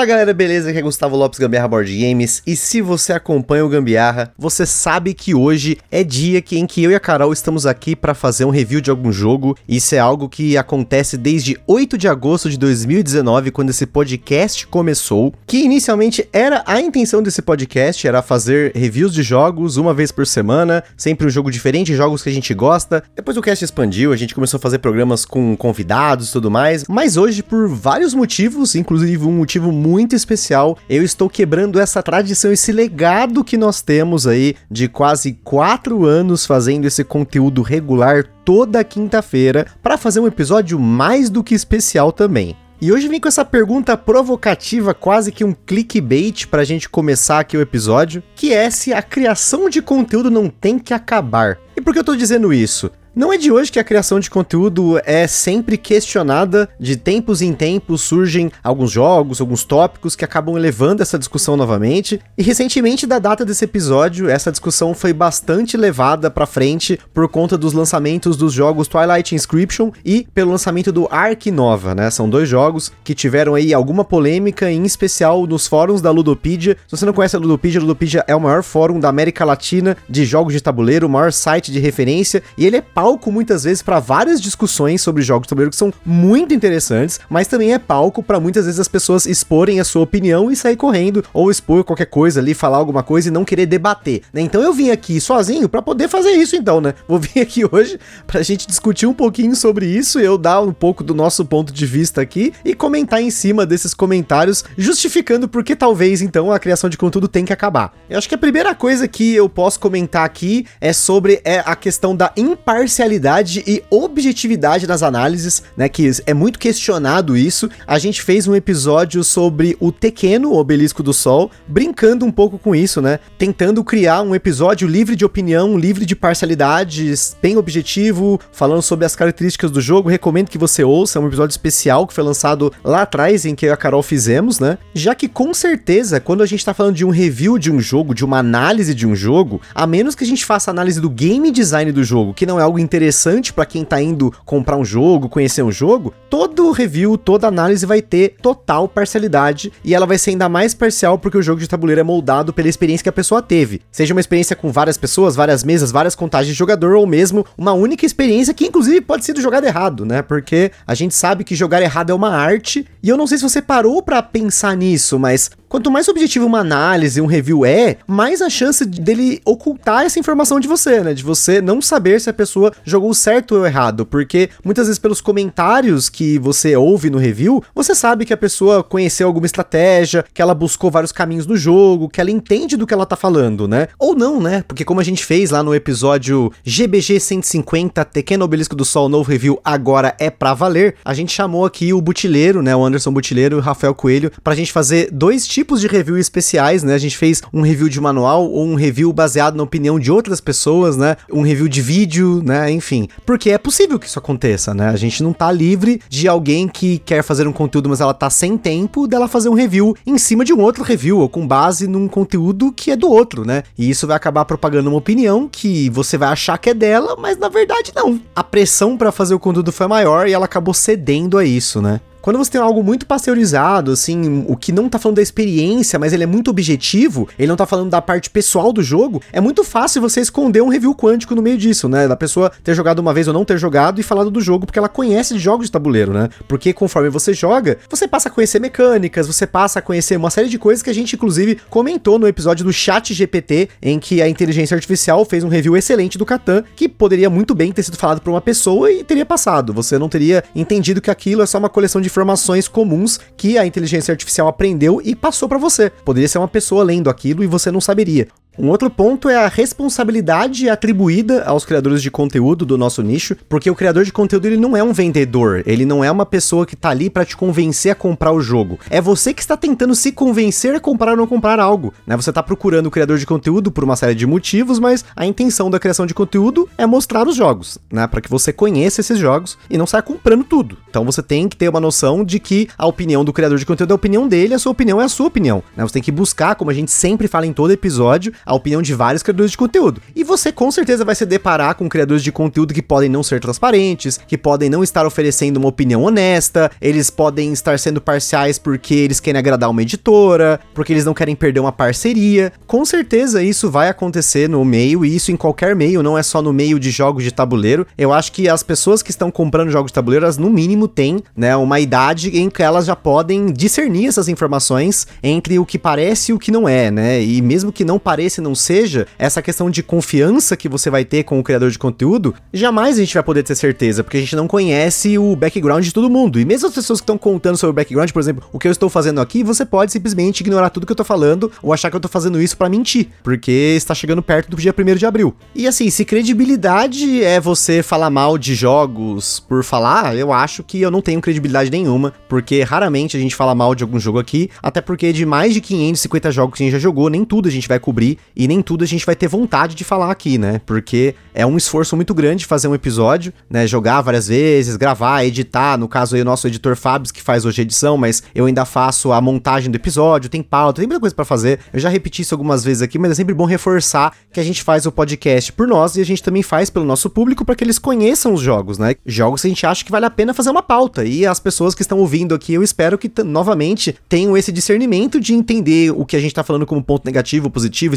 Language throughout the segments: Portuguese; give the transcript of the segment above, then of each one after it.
Fala galera, beleza? Aqui é Gustavo Lopes Gambiarra Board Games e se você acompanha o Gambiarra, você sabe que hoje é dia em que eu e a Carol estamos aqui para fazer um review de algum jogo. Isso é algo que acontece desde 8 de agosto de 2019, quando esse podcast começou, que inicialmente era a intenção desse podcast, era fazer reviews de jogos uma vez por semana, sempre um jogo diferente, jogos que a gente gosta. Depois o cast expandiu, a gente começou a fazer programas com convidados e tudo mais, mas hoje por vários motivos, inclusive um motivo motivo muito especial. Eu estou quebrando essa tradição, esse legado que nós temos aí de quase quatro anos fazendo esse conteúdo regular toda quinta-feira para fazer um episódio mais do que especial também. E hoje vem com essa pergunta provocativa, quase que um clickbait pra gente começar aqui o episódio, que é se a criação de conteúdo não tem que acabar. E por que eu tô dizendo isso? Não é de hoje que a criação de conteúdo é sempre questionada, de tempos em tempos surgem alguns jogos, alguns tópicos que acabam elevando essa discussão novamente. E recentemente, da data desse episódio, essa discussão foi bastante levada para frente por conta dos lançamentos dos jogos Twilight Inscription e pelo lançamento do Ark Nova, né? São dois jogos que tiveram aí alguma polêmica, em especial nos fóruns da Ludopedia. Se você não conhece a Ludopedia, a Ludopedia é o maior fórum da América Latina de jogos de tabuleiro, o maior site de referência, e ele é palco muitas vezes para várias discussões sobre jogos de tabuleiro que são muito interessantes, mas também é palco para muitas vezes as pessoas exporem a sua opinião e sair correndo ou expor qualquer coisa ali, falar alguma coisa e não querer debater, né? Então eu vim aqui sozinho para poder fazer isso então, né? Vou vir aqui hoje pra gente discutir um pouquinho sobre isso, eu dar um pouco do nosso ponto de vista aqui e comentar em cima desses comentários, justificando por que talvez então a criação de conteúdo tem que acabar. Eu acho que a primeira coisa que eu posso comentar aqui é sobre é a questão da imparcialidade e objetividade nas análises, né? Que é muito questionado isso. A gente fez um episódio sobre o Tequeno, o Obelisco do Sol, brincando um pouco com isso, né? Tentando criar um episódio livre de opinião, livre de parcialidades, bem objetivo, falando sobre as características do jogo. Recomendo que você ouça, é um episódio especial que foi lançado lá atrás, em que eu e a Carol fizemos, né? Já que com certeza, quando a gente tá falando de um review de um jogo, de uma análise de um jogo, a menos que a gente faça análise do game design do jogo, que não é algo interessante para quem tá indo comprar um jogo, conhecer um jogo, todo review, toda análise vai ter total parcialidade e ela vai ser ainda mais parcial porque o jogo de tabuleiro é moldado pela experiência que a pessoa teve. Seja uma experiência com várias pessoas, várias mesas, várias contagens de jogador ou mesmo uma única experiência que inclusive pode ser jogado errado, né? Porque a gente sabe que jogar errado é uma arte e eu não sei se você parou para pensar nisso, mas Quanto mais objetivo uma análise, um review é, mais a chance dele ocultar essa informação de você, né? De você não saber se a pessoa jogou certo ou errado, porque muitas vezes pelos comentários que você ouve no review, você sabe que a pessoa conheceu alguma estratégia, que ela buscou vários caminhos do jogo, que ela entende do que ela tá falando, né? Ou não, né? Porque como a gente fez lá no episódio GBG 150, Pequeno Obelisco do Sol, novo review, agora é pra valer, a gente chamou aqui o Butileiro, né? O Anderson Butileiro e o Rafael Coelho, pra gente fazer dois tipos tipos de review especiais, né? A gente fez um review de manual ou um review baseado na opinião de outras pessoas, né? Um review de vídeo, né? Enfim. Porque é possível que isso aconteça, né? A gente não tá livre de alguém que quer fazer um conteúdo, mas ela tá sem tempo dela fazer um review em cima de um outro review ou com base num conteúdo que é do outro, né? E isso vai acabar propagando uma opinião que você vai achar que é dela, mas na verdade não. A pressão para fazer o conteúdo foi maior e ela acabou cedendo a isso, né? Quando você tem algo muito pasteurizado, assim, o que não tá falando da experiência, mas ele é muito objetivo, ele não tá falando da parte pessoal do jogo, é muito fácil você esconder um review quântico no meio disso, né? Da pessoa ter jogado uma vez ou não ter jogado e falado do jogo porque ela conhece de jogos de tabuleiro, né? Porque conforme você joga, você passa a conhecer mecânicas, você passa a conhecer uma série de coisas que a gente, inclusive, comentou no episódio do Chat GPT, em que a inteligência artificial fez um review excelente do Catan, que poderia muito bem ter sido falado por uma pessoa e teria passado. Você não teria entendido que aquilo é só uma coleção de informações comuns que a inteligência artificial aprendeu e passou para você. Poderia ser uma pessoa lendo aquilo e você não saberia. Um outro ponto é a responsabilidade atribuída aos criadores de conteúdo do nosso nicho, porque o criador de conteúdo ele não é um vendedor, ele não é uma pessoa que tá ali para te convencer a comprar o jogo. É você que está tentando se convencer a comprar ou não comprar algo, né? Você tá procurando o criador de conteúdo por uma série de motivos, mas a intenção da criação de conteúdo é mostrar os jogos, né, para que você conheça esses jogos e não saia comprando tudo. Então você tem que ter uma noção de que a opinião do criador de conteúdo é a opinião dele, a sua opinião é a sua opinião, né? Você tem que buscar, como a gente sempre fala em todo episódio, a opinião de vários criadores de conteúdo. E você com certeza vai se deparar com criadores de conteúdo que podem não ser transparentes, que podem não estar oferecendo uma opinião honesta, eles podem estar sendo parciais porque eles querem agradar uma editora, porque eles não querem perder uma parceria. Com certeza isso vai acontecer no meio, e isso em qualquer meio, não é só no meio de jogos de tabuleiro. Eu acho que as pessoas que estão comprando jogos de tabuleiro, elas no mínimo têm, né, uma idade em que elas já podem discernir essas informações entre o que parece e o que não é, né? E mesmo que não pareça e não seja, essa questão de confiança que você vai ter com o criador de conteúdo, jamais a gente vai poder ter certeza, porque a gente não conhece o background de todo mundo. E mesmo as pessoas que estão contando sobre o background, por exemplo, o que eu estou fazendo aqui, você pode simplesmente ignorar tudo que eu tô falando ou achar que eu tô fazendo isso para mentir, porque está chegando perto do dia 1 de abril. E assim, se credibilidade é você falar mal de jogos por falar, eu acho que eu não tenho credibilidade nenhuma, porque raramente a gente fala mal de algum jogo aqui, até porque de mais de 550 jogos que a gente já jogou, nem tudo a gente vai cobrir e nem tudo a gente vai ter vontade de falar aqui, né? Porque é um esforço muito grande fazer um episódio, né? Jogar várias vezes, gravar, editar. No caso aí, o nosso editor Fábio, que faz hoje a edição, mas eu ainda faço a montagem do episódio, tem pauta, tem muita coisa para fazer. Eu já repeti isso algumas vezes aqui, mas é sempre bom reforçar que a gente faz o podcast por nós e a gente também faz pelo nosso público para que eles conheçam os jogos, né? Jogos que a gente acha que vale a pena fazer uma pauta. E as pessoas que estão ouvindo aqui, eu espero que novamente tenham esse discernimento de entender o que a gente tá falando como ponto negativo, positivo,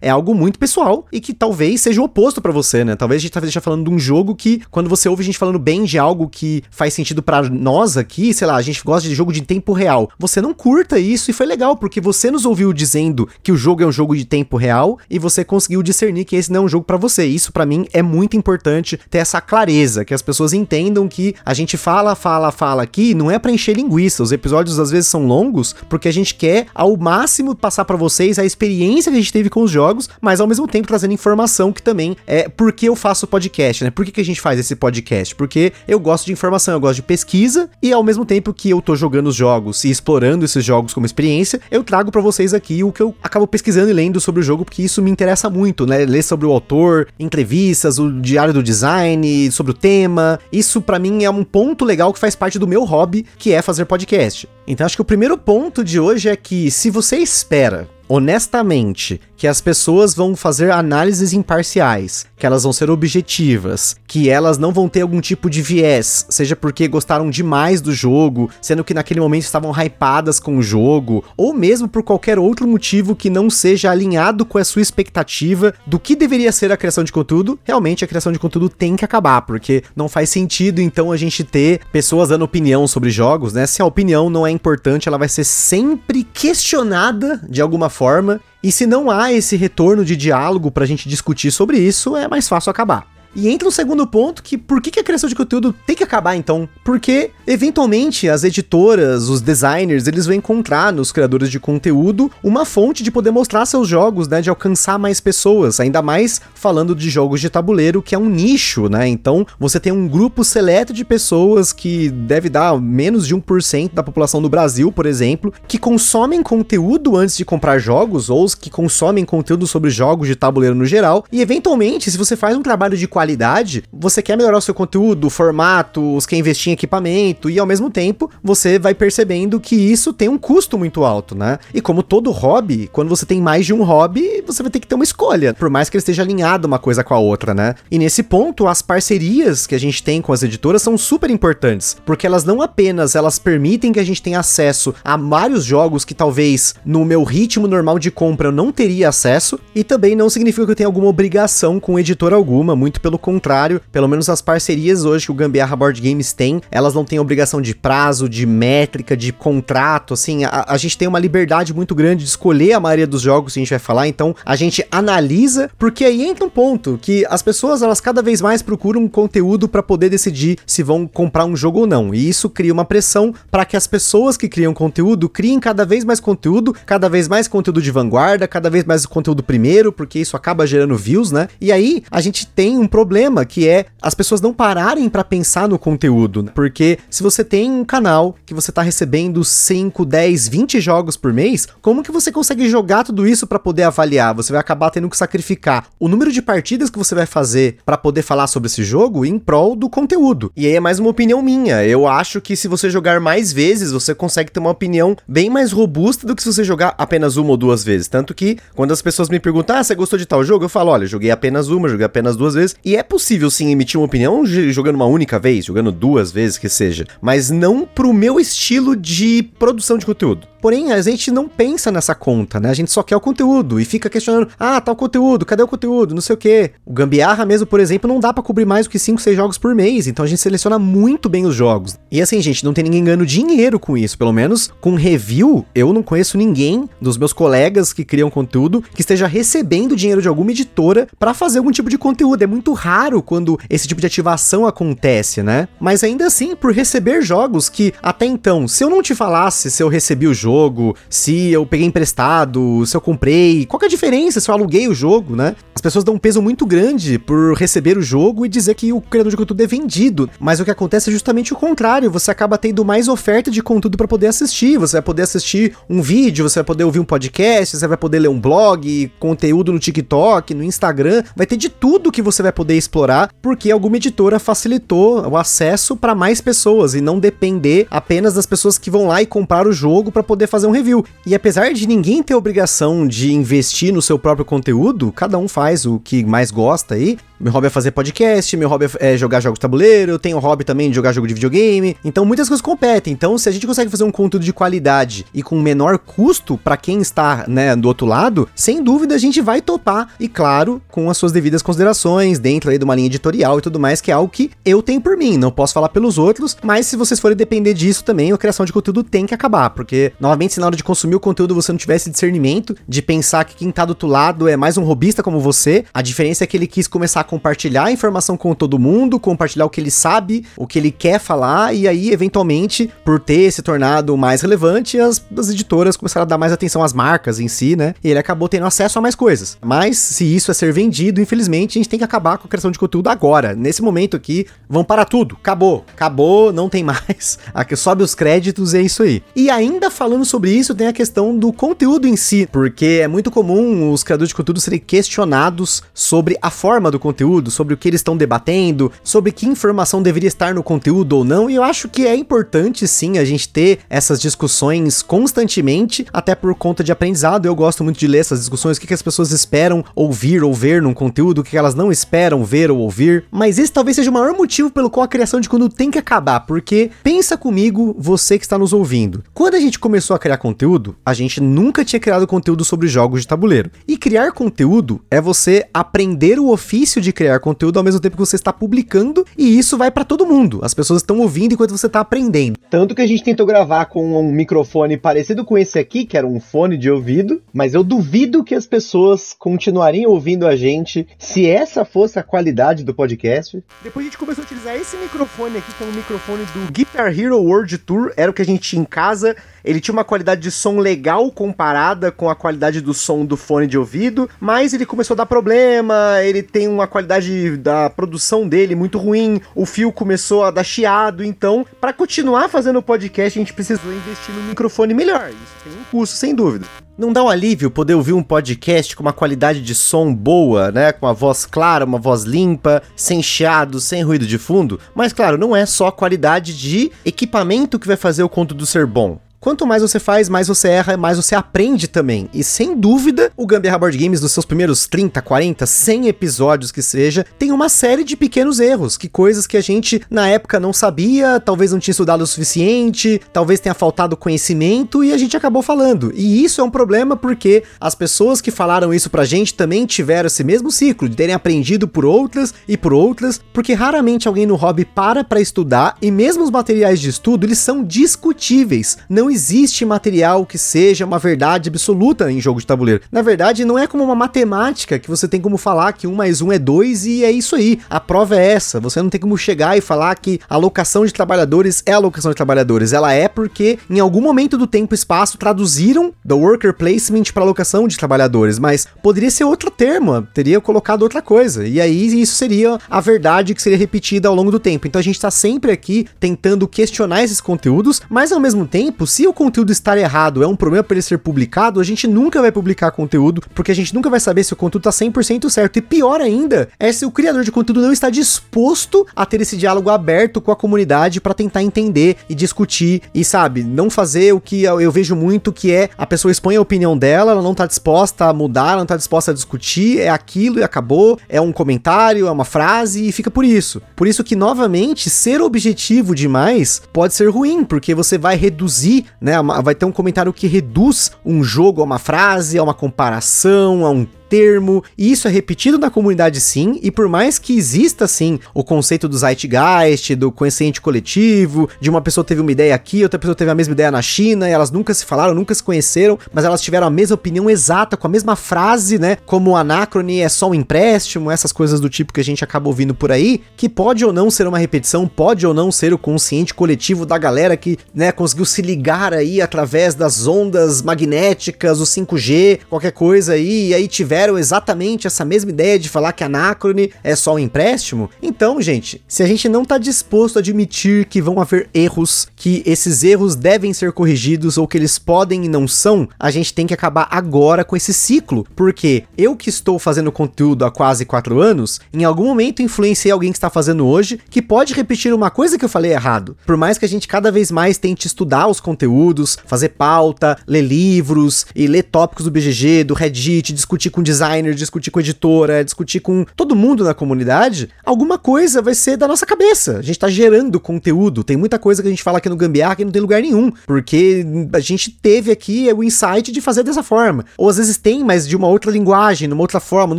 é algo muito pessoal e que talvez seja o oposto para você, né? Talvez a gente esteja falando de um jogo que, quando você ouve a gente falando bem de algo que faz sentido para nós aqui, sei lá, a gente gosta de jogo de tempo real, você não curta isso e foi legal, porque você nos ouviu dizendo que o jogo é um jogo de tempo real e você conseguiu discernir que esse não é um jogo para você. Isso para mim é muito importante ter essa clareza, que as pessoas entendam que a gente fala, fala, fala aqui, não é para encher linguiça. Os episódios às vezes são longos porque a gente quer ao máximo passar para vocês a experiência que a gente teve com os jogos, mas ao mesmo tempo trazendo informação que também é por que eu faço podcast, né? Por que, que a gente faz esse podcast? Porque eu gosto de informação, eu gosto de pesquisa e ao mesmo tempo que eu tô jogando os jogos e explorando esses jogos como experiência, eu trago para vocês aqui o que eu acabo pesquisando e lendo sobre o jogo, porque isso me interessa muito, né? Ler sobre o autor, entrevistas, o diário do design, sobre o tema. Isso para mim é um ponto legal que faz parte do meu hobby, que é fazer podcast. Então acho que o primeiro ponto de hoje é que se você espera honestamente que as pessoas vão fazer análises imparciais, que elas vão ser objetivas, que elas não vão ter algum tipo de viés, seja porque gostaram demais do jogo, sendo que naquele momento estavam hypadas com o jogo, ou mesmo por qualquer outro motivo que não seja alinhado com a sua expectativa do que deveria ser a criação de conteúdo, realmente a criação de conteúdo tem que acabar, porque não faz sentido então a gente ter pessoas dando opinião sobre jogos, né? Se a opinião não é importante, ela vai ser sempre questionada de alguma forma. E se não há esse retorno de diálogo para a gente discutir sobre isso, é mais fácil acabar. E entra um segundo ponto que por que, que a criação de conteúdo tem que acabar então? Porque eventualmente as editoras, os designers, eles vão encontrar nos criadores de conteúdo uma fonte de poder mostrar seus jogos, né, de alcançar mais pessoas, ainda mais falando de jogos de tabuleiro, que é um nicho, né? Então, você tem um grupo seleto de pessoas que deve dar menos de 1% da população do Brasil, por exemplo, que consomem conteúdo antes de comprar jogos ou que consomem conteúdo sobre jogos de tabuleiro no geral, e eventualmente, se você faz um trabalho de qualidade qualidade, você quer melhorar o seu conteúdo, o formato, os quer investir em equipamento e ao mesmo tempo você vai percebendo que isso tem um custo muito alto, né? E como todo hobby, quando você tem mais de um hobby, você vai ter que ter uma escolha, por mais que ele esteja alinhado uma coisa com a outra, né? E nesse ponto, as parcerias que a gente tem com as editoras são super importantes, porque elas não apenas elas permitem que a gente tenha acesso a vários jogos que talvez no meu ritmo normal de compra eu não teria acesso, e também não significa que eu tenha alguma obrigação com editora alguma, muito pelo pelo contrário, pelo menos as parcerias hoje que o Gambiarra Board Games tem, elas não têm obrigação de prazo, de métrica, de contrato, assim, a, a gente tem uma liberdade muito grande de escolher a maioria dos jogos que a gente vai falar, então a gente analisa, porque aí entra um ponto que as pessoas, elas cada vez mais procuram conteúdo para poder decidir se vão comprar um jogo ou não, e isso cria uma pressão para que as pessoas que criam conteúdo criem cada vez mais conteúdo, cada vez mais conteúdo de vanguarda, cada vez mais conteúdo primeiro, porque isso acaba gerando views, né? E aí a gente tem um problema que é as pessoas não pararem para pensar no conteúdo, né? porque se você tem um canal que você tá recebendo 5, 10, 20 jogos por mês, como que você consegue jogar tudo isso para poder avaliar? Você vai acabar tendo que sacrificar o número de partidas que você vai fazer para poder falar sobre esse jogo em prol do conteúdo. E aí é mais uma opinião minha. Eu acho que se você jogar mais vezes, você consegue ter uma opinião bem mais robusta do que se você jogar apenas uma ou duas vezes. Tanto que quando as pessoas me perguntam: "Ah, você gostou de tal jogo?", eu falo: "Olha, joguei apenas uma, joguei apenas duas vezes". E é possível sim emitir uma opinião jogando uma única vez, jogando duas vezes que seja, mas não pro meu estilo de produção de conteúdo. Porém, a gente não pensa nessa conta, né? A gente só quer o conteúdo e fica questionando: ah, tá o conteúdo, cadê o conteúdo? Não sei o quê. O Gambiarra mesmo, por exemplo, não dá para cobrir mais do que 5, 6 jogos por mês, então a gente seleciona muito bem os jogos. E assim, gente, não tem ninguém ganhando dinheiro com isso, pelo menos com review, eu não conheço ninguém dos meus colegas que criam conteúdo que esteja recebendo dinheiro de alguma editora para fazer algum tipo de conteúdo. É muito raro quando esse tipo de ativação acontece, né? Mas ainda assim, por receber jogos que até então, se eu não te falasse se eu recebi o jogo, jogo, se eu peguei emprestado, se eu comprei, qual é a diferença se eu aluguei o jogo, né? As pessoas dão um peso muito grande por receber o jogo e dizer que o criador de conteúdo é vendido, mas o que acontece é justamente o contrário, você acaba tendo mais oferta de conteúdo para poder assistir, você vai poder assistir um vídeo, você vai poder ouvir um podcast, você vai poder ler um blog, conteúdo no TikTok, no Instagram, vai ter de tudo que você vai poder explorar, porque alguma editora facilitou o acesso para mais pessoas e não depender apenas das pessoas que vão lá e comprar o jogo para poder poder fazer um review. E apesar de ninguém ter obrigação de investir no seu próprio conteúdo, cada um faz o que mais gosta aí. Meu hobby é fazer podcast, meu hobby é jogar jogos de tabuleiro, eu tenho o hobby também de jogar jogo de videogame. Então muitas coisas competem. Então se a gente consegue fazer um conteúdo de qualidade e com menor custo para quem está, né, do outro lado, sem dúvida a gente vai topar e claro, com as suas devidas considerações dentro aí de uma linha editorial e tudo mais, que é algo que eu tenho por mim, não posso falar pelos outros, mas se vocês forem depender disso também, a criação de conteúdo tem que acabar, porque novamente se na hora de consumir o conteúdo você não tivesse discernimento de pensar que quem tá do outro lado é mais um robista como você, a diferença é que ele quis começar compartilhar a informação com todo mundo, compartilhar o que ele sabe, o que ele quer falar, e aí, eventualmente, por ter se tornado mais relevante, as, as editoras começaram a dar mais atenção às marcas em si, né? E ele acabou tendo acesso a mais coisas. Mas, se isso é ser vendido, infelizmente, a gente tem que acabar com a criação de conteúdo agora. Nesse momento aqui, vão para tudo. Acabou. Acabou, não tem mais. Aqui sobe os créditos e é isso aí. E ainda falando sobre isso, tem a questão do conteúdo em si, porque é muito comum os criadores de conteúdo serem questionados sobre a forma do conteúdo, sobre o que eles estão debatendo, sobre que informação deveria estar no conteúdo ou não, e eu acho que é importante sim a gente ter essas discussões constantemente, até por conta de aprendizado. Eu gosto muito de ler essas discussões, o que, que as pessoas esperam ouvir ou ver num conteúdo, o que elas não esperam ver ou ouvir, mas esse talvez seja o maior motivo pelo qual a criação de conteúdo tem que acabar, porque pensa comigo, você que está nos ouvindo. Quando a gente começou a criar conteúdo, a gente nunca tinha criado conteúdo sobre jogos de tabuleiro. E criar conteúdo é você aprender o ofício de criar conteúdo ao mesmo tempo que você está publicando, e isso vai para todo mundo. As pessoas estão ouvindo enquanto você está aprendendo. Tanto que a gente tentou gravar com um microfone parecido com esse aqui, que era um fone de ouvido, mas eu duvido que as pessoas continuariam ouvindo a gente se essa fosse a qualidade do podcast. Depois a gente começou a utilizar esse microfone aqui, que é um microfone do Guitar Hero World Tour, era o que a gente tinha em casa ele tinha uma qualidade de som legal comparada com a qualidade do som do fone de ouvido, mas ele começou a dar problema, ele tem uma qualidade da produção dele muito ruim, o fio começou a dar chiado, então, para continuar fazendo o podcast, a gente precisou investir num microfone melhor. Isso tem um custo, sem dúvida. Não dá um alívio poder ouvir um podcast com uma qualidade de som boa, né? Com uma voz clara, uma voz limpa, sem chiado, sem ruído de fundo? Mas claro, não é só a qualidade de equipamento que vai fazer o conteúdo ser bom quanto mais você faz, mais você erra, mais você aprende também. E sem dúvida, o Gambiarra Board Games, nos seus primeiros 30, 40, 100 episódios que seja, tem uma série de pequenos erros, que coisas que a gente na época não sabia, talvez não tinha estudado o suficiente, talvez tenha faltado conhecimento e a gente acabou falando. E isso é um problema porque as pessoas que falaram isso pra gente também tiveram esse mesmo ciclo de terem aprendido por outras e por outras, porque raramente alguém no hobby para para estudar e mesmo os materiais de estudo, eles são discutíveis. Não existe material que seja uma verdade absoluta em jogo de tabuleiro. Na verdade, não é como uma matemática que você tem como falar que um mais um é dois e é isso aí. A prova é essa. Você não tem como chegar e falar que a alocação de trabalhadores é alocação de trabalhadores. Ela é porque em algum momento do tempo e espaço traduziram do worker placement para alocação de trabalhadores, mas poderia ser outro termo, teria colocado outra coisa. E aí isso seria a verdade que seria repetida ao longo do tempo. Então a gente está sempre aqui tentando questionar esses conteúdos, mas ao mesmo tempo, se o conteúdo estar errado é um problema para ele ser publicado, a gente nunca vai publicar conteúdo, porque a gente nunca vai saber se o conteúdo está 100% certo. E pior ainda, é se o criador de conteúdo não está disposto a ter esse diálogo aberto com a comunidade para tentar entender e discutir e sabe, não fazer o que eu vejo muito que é a pessoa expõe a opinião dela, ela não tá disposta a mudar, ela não tá disposta a discutir, é aquilo e acabou, é um comentário, é uma frase e fica por isso. Por isso que novamente ser objetivo demais pode ser ruim, porque você vai reduzir, né, vai ter um comentário que reduz um jogo a uma frase, a uma comparação, a um termo, e isso é repetido na comunidade sim, e por mais que exista sim o conceito do zeitgeist, do consciente coletivo, de uma pessoa teve uma ideia aqui, outra pessoa teve a mesma ideia na China, e elas nunca se falaram, nunca se conheceram, mas elas tiveram a mesma opinião exata, com a mesma frase, né? Como o anacrone é só um empréstimo, essas coisas do tipo que a gente acaba ouvindo por aí, que pode ou não ser uma repetição, pode ou não ser o consciente coletivo da galera que, né, conseguiu se ligar aí através das ondas magnéticas, o 5G, qualquer coisa aí, e aí tiver tiveram exatamente essa mesma ideia de falar que Anacrone é só um empréstimo? Então, gente, se a gente não está disposto a admitir que vão haver erros, que esses erros devem ser corrigidos ou que eles podem e não são, a gente tem que acabar agora com esse ciclo, porque eu que estou fazendo conteúdo há quase quatro anos, em algum momento influenciei alguém que está fazendo hoje que pode repetir uma coisa que eu falei errado. Por mais que a gente cada vez mais tente estudar os conteúdos, fazer pauta, ler livros e ler tópicos do BGG, do Reddit, discutir com designer, discutir com editora, discutir com todo mundo na comunidade, alguma coisa vai ser da nossa cabeça. A gente tá gerando conteúdo. Tem muita coisa que a gente fala aqui no Gambiarra que não tem lugar nenhum, porque a gente teve aqui o insight de fazer dessa forma. Ou às vezes tem, mas de uma outra linguagem, numa outra forma, no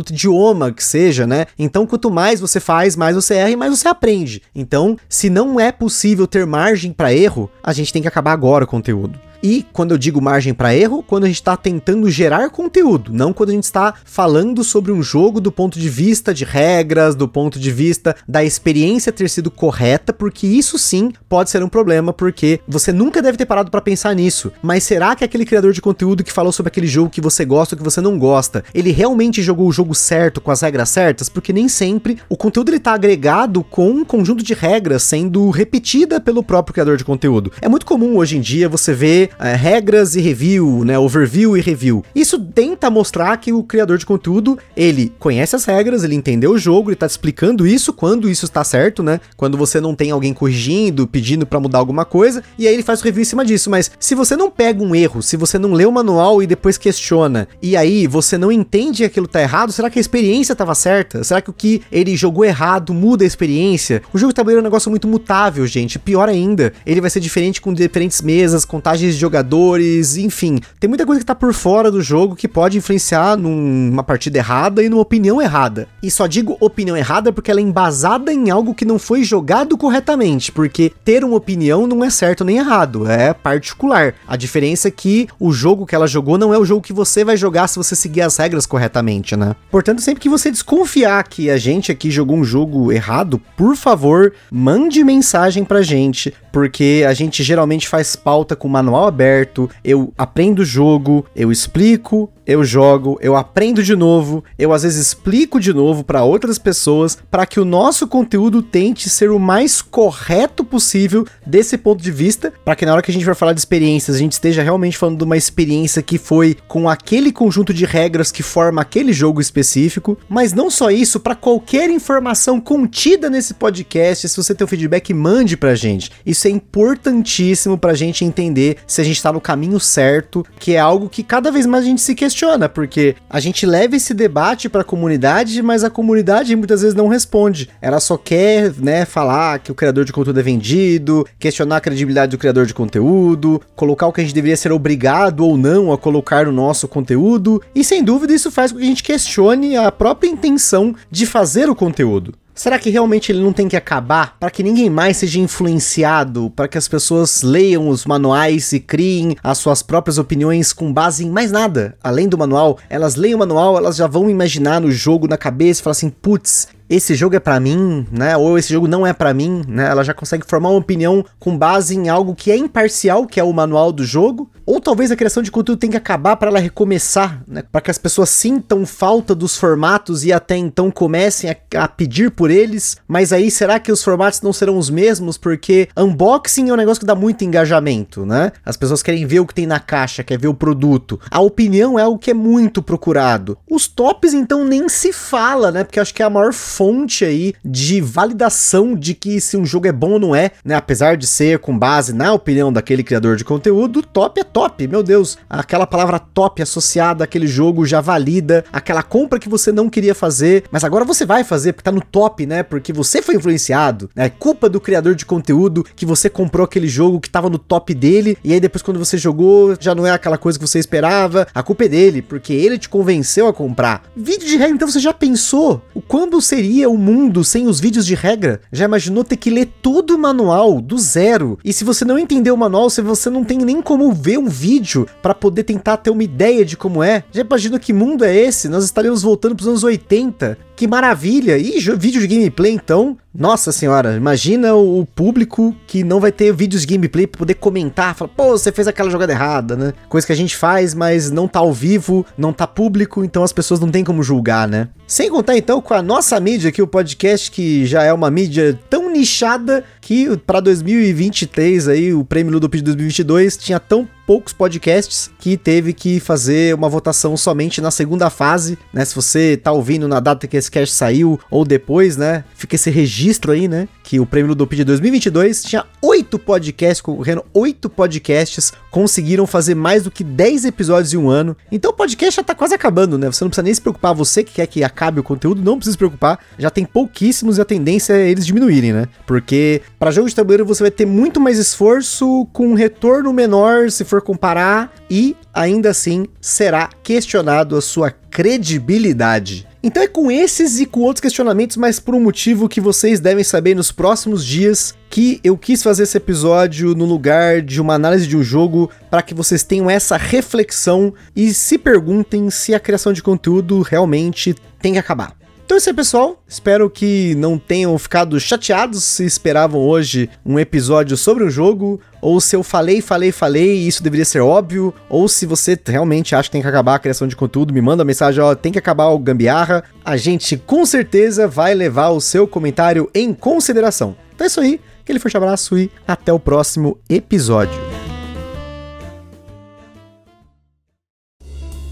outro idioma que seja, né? Então, quanto mais você faz, mais você erra e mais você aprende. Então, se não é possível ter margem para erro, a gente tem que acabar agora o conteúdo. E quando eu digo margem para erro, quando a gente está tentando gerar conteúdo, não quando a gente está falando sobre um jogo do ponto de vista de regras, do ponto de vista da experiência ter sido correta, porque isso sim pode ser um problema, porque você nunca deve ter parado para pensar nisso. Mas será que aquele criador de conteúdo que falou sobre aquele jogo que você gosta ou que você não gosta, ele realmente jogou o jogo certo com as regras certas? Porque nem sempre o conteúdo ele tá agregado com um conjunto de regras sendo repetida pelo próprio criador de conteúdo. É muito comum hoje em dia você ver é, regras e review, né? Overview e review. Isso tenta mostrar que o criador de conteúdo, ele conhece as regras, ele entendeu o jogo, ele tá explicando isso quando isso está certo, né? Quando você não tem alguém corrigindo, pedindo para mudar alguma coisa, e aí ele faz o review em cima disso. Mas se você não pega um erro, se você não lê o manual e depois questiona, e aí você não entende que aquilo tá errado, será que a experiência tava certa? Será que o que ele jogou errado muda a experiência? O jogo de tabuleiro é um negócio muito mutável, gente. Pior ainda, ele vai ser diferente com diferentes mesas, contagens de jogadores, enfim. Tem muita coisa que tá por fora do jogo que pode influenciar numa partida errada e numa opinião errada. E só digo opinião errada porque ela é embasada em algo que não foi jogado corretamente, porque ter uma opinião não é certo nem errado, é particular. A diferença é que o jogo que ela jogou não é o jogo que você vai jogar se você seguir as regras corretamente, né? Portanto, sempre que você desconfiar que a gente aqui jogou um jogo errado, por favor, mande mensagem pra gente, porque a gente geralmente faz pauta com manual aberto, eu aprendo o jogo, eu explico, eu jogo, eu aprendo de novo, eu às vezes explico de novo para outras pessoas para que o nosso conteúdo tente ser o mais correto possível desse ponto de vista, para que na hora que a gente vai falar de experiências, a gente esteja realmente falando de uma experiência que foi com aquele conjunto de regras que forma aquele jogo específico, mas não só isso, para qualquer informação contida nesse podcast, se você tem um feedback, mande pra gente. Isso é importantíssimo pra gente entender se a gente tá no caminho certo, que é algo que cada vez mais a gente se questiona, porque a gente leva esse debate para a comunidade, mas a comunidade muitas vezes não responde. Ela só quer, né, falar que o criador de conteúdo é vendido, questionar a credibilidade do criador de conteúdo, colocar o que a gente deveria ser obrigado ou não a colocar no nosso conteúdo, e sem dúvida isso faz com que a gente questione a própria intenção de fazer o conteúdo. Será que realmente ele não tem que acabar para que ninguém mais seja influenciado, para que as pessoas leiam os manuais e criem as suas próprias opiniões com base em mais nada, além do manual? Elas leem o manual, elas já vão imaginar no jogo na cabeça e falar assim: putz, esse jogo é para mim, né? Ou esse jogo não é para mim, né? Ela já consegue formar uma opinião com base em algo que é imparcial, que é o manual do jogo, ou talvez a criação de conteúdo tenha que acabar para ela recomeçar, né? Para que as pessoas sintam falta dos formatos e até então comecem a, a, pedir por eles. Mas aí será que os formatos não serão os mesmos? Porque unboxing é um negócio que dá muito engajamento, né? As pessoas querem ver o que tem na caixa, quer ver o produto. A opinião é algo que é muito procurado. Os tops então nem se fala, né? Porque acho que é a maior fonte aí de validação de que se um jogo é bom ou não é, né? Apesar de ser com base na opinião daquele criador de conteúdo, top é top, meu Deus. Aquela palavra top associada àquele jogo já valida aquela compra que você não queria fazer, mas agora você vai fazer porque tá no top, né? Porque você foi influenciado, né? É culpa do criador de conteúdo que você comprou aquele jogo que tava no top dele e aí depois quando você jogou já não é aquela coisa que você esperava. A culpa é dele, porque ele te convenceu a comprar. Vídeo de regra, então você já pensou o quando seria seria o mundo sem os vídeos de regra? Já imaginou ter que ler todo o manual do zero? E se você não entender o manual, se você não tem nem como ver um vídeo para poder tentar ter uma ideia de como é, já imaginou que mundo é esse? Nós estaríamos voltando para os anos 80. Que maravilha! E vídeo de gameplay então? Nossa senhora, imagina o público que não vai ter vídeos de gameplay para poder comentar, falar, pô, você fez aquela jogada errada, né? Coisa que a gente faz, mas não tá ao vivo, não tá público, então as pessoas não têm como julgar, né? Sem contar então com a nossa mídia aqui, o podcast que já é uma mídia tão nichada que para 2023 aí, o prêmio Ludopid 2022 tinha tão poucos podcasts que teve que fazer uma votação somente na segunda fase, né? Se você tá ouvindo na data que esse cast saiu ou depois, né? Fica esse registro aí, né? Que o Prêmio Ludopedia 2022 tinha oito podcasts concorrendo, oito podcasts conseguiram fazer mais do que 10 episódios em um ano. Então o podcast já tá quase acabando, né? Você não precisa nem se preocupar, você que quer que acabe o conteúdo, não precisa se preocupar. Já tem pouquíssimos e a tendência é eles diminuírem, né? Porque para jogo de tabuleiro você vai ter muito mais esforço com um retorno menor se for comparar e ainda assim será questionado a sua credibilidade. Então é com esses e com outros questionamentos, mas por um motivo que vocês devem saber nos próximos dias, que eu quis fazer esse episódio no lugar de uma análise de um jogo para que vocês tenham essa reflexão e se perguntem se a criação de conteúdo realmente tem que acabar. Então é isso aí, pessoal. Espero que não tenham ficado chateados se esperavam hoje um episódio sobre um jogo, ou se eu falei, falei, falei e isso deveria ser óbvio, ou se você realmente acha que tem que acabar a criação de conteúdo, me manda uma mensagem, ó, tem que acabar o gambiarra. A gente com certeza vai levar o seu comentário em consideração. Então é isso aí. Aquele forte abraço e até o próximo episódio.